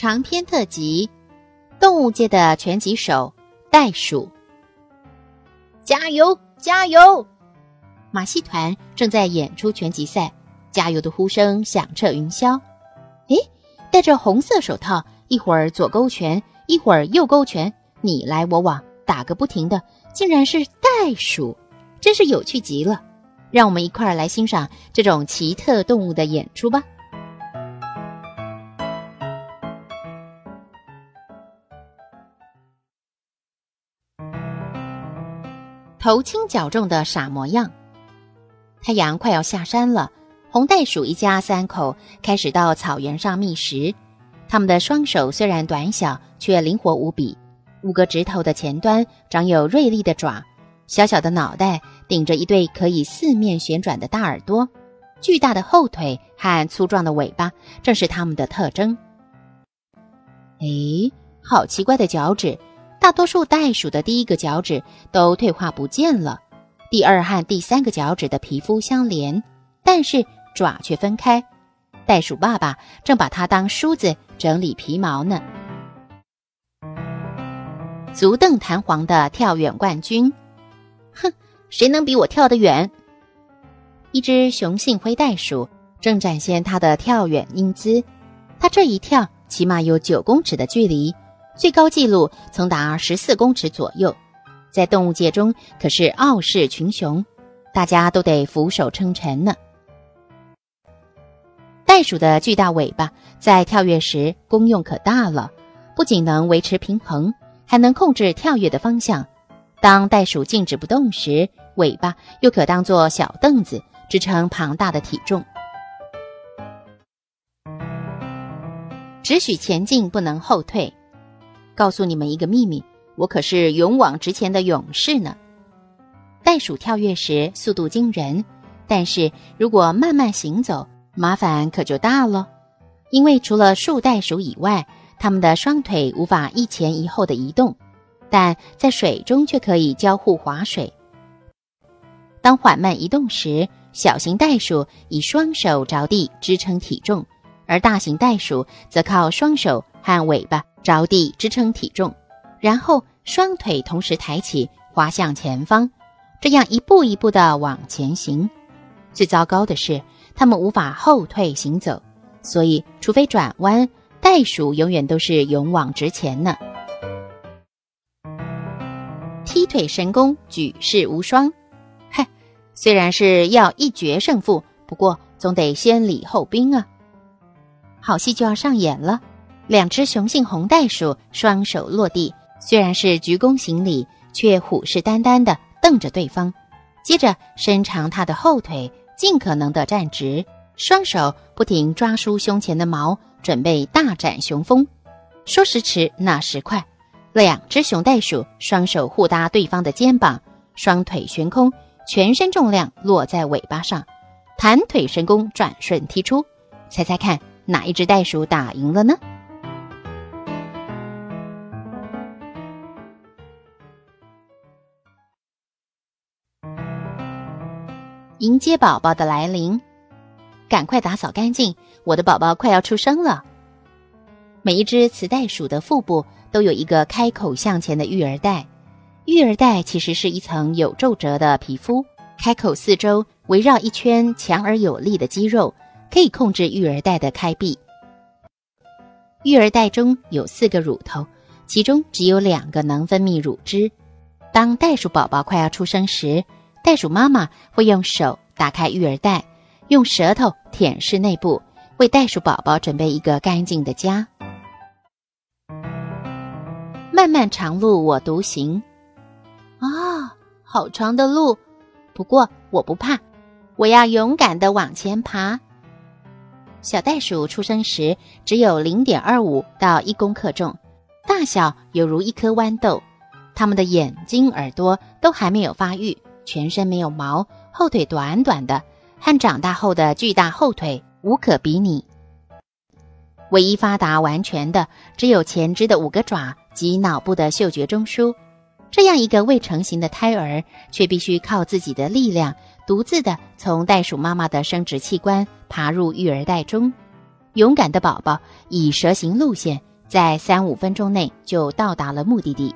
长篇特辑：动物界的拳击手袋鼠。加油，加油！马戏团正在演出拳击赛，加油的呼声响彻云霄。诶，戴着红色手套，一会儿左勾拳，一会儿右勾拳，你来我往，打个不停的，竟然是袋鼠，真是有趣极了。让我们一块儿来欣赏这种奇特动物的演出吧。头轻脚重的傻模样。太阳快要下山了，红袋鼠一家三口开始到草原上觅食。他们的双手虽然短小，却灵活无比。五个指头的前端长有锐利的爪，小小的脑袋顶着一对可以四面旋转的大耳朵，巨大的后腿和粗壮的尾巴正是它们的特征。哎，好奇怪的脚趾！大多数袋鼠的第一个脚趾都退化不见了，第二和第三个脚趾的皮肤相连，但是爪却分开。袋鼠爸爸正把它当梳子整理皮毛呢。足蹬弹簧的跳远冠军，哼，谁能比我跳得远？一只雄性灰袋鼠正展现它的跳远英姿，它这一跳起码有九公尺的距离。最高纪录曾达十四公尺左右，在动物界中可是傲视群雄，大家都得俯首称臣呢。袋鼠的巨大尾巴在跳跃时功用可大了，不仅能维持平衡，还能控制跳跃的方向。当袋鼠静止不动时，尾巴又可当做小凳子支撑庞大的体重。只许前进，不能后退。告诉你们一个秘密，我可是勇往直前的勇士呢。袋鼠跳跃时速度惊人，但是如果慢慢行走，麻烦可就大了。因为除了树袋鼠以外，它们的双腿无法一前一后的移动，但在水中却可以交互划水。当缓慢移动时，小型袋鼠以双手着地支撑体重，而大型袋鼠则靠双手和尾巴。着地支撑体重，然后双腿同时抬起，滑向前方，这样一步一步的往前行。最糟糕的是，他们无法后退行走，所以除非转弯，袋鼠永远都是勇往直前呢。踢腿神功举世无双，嗨，虽然是要一决胜负，不过总得先礼后兵啊。好戏就要上演了。两只雄性红袋鼠双手落地，虽然是鞠躬行礼，却虎视眈眈地瞪着对方。接着伸长它的后腿，尽可能地站直，双手不停抓梳胸前的毛，准备大展雄风。说时迟，那时快，两只熊袋鼠双手互搭对方的肩膀，双腿悬空，全身重量落在尾巴上，弹腿神功转瞬踢出。猜猜看，哪一只袋鼠打赢了呢？迎接宝宝的来临，赶快打扫干净，我的宝宝快要出生了。每一只雌袋鼠的腹部都有一个开口向前的育儿袋，育儿袋其实是一层有皱褶的皮肤，开口四周围绕一圈强而有力的肌肉，可以控制育儿袋的开闭。育儿袋中有四个乳头，其中只有两个能分泌乳汁。当袋鼠宝宝快要出生时，袋鼠妈妈会用手打开育儿袋，用舌头舔舐内部，为袋鼠宝宝准备一个干净的家。漫漫长路我独行，啊，好长的路，不过我不怕，我要勇敢的往前爬。小袋鼠出生时只有零点二五到一公克重，大小犹如一颗豌豆。它们的眼睛、耳朵都还没有发育，全身没有毛，后腿短短的，和长大后的巨大后腿无可比拟。唯一发达完全的，只有前肢的五个爪及脑部的嗅觉中枢。这样一个未成型的胎儿，却必须靠自己的力量，独自的从袋鼠妈妈的生殖器官爬入育儿袋中。勇敢的宝宝以蛇形路线，在三五分钟内就到达了目的地。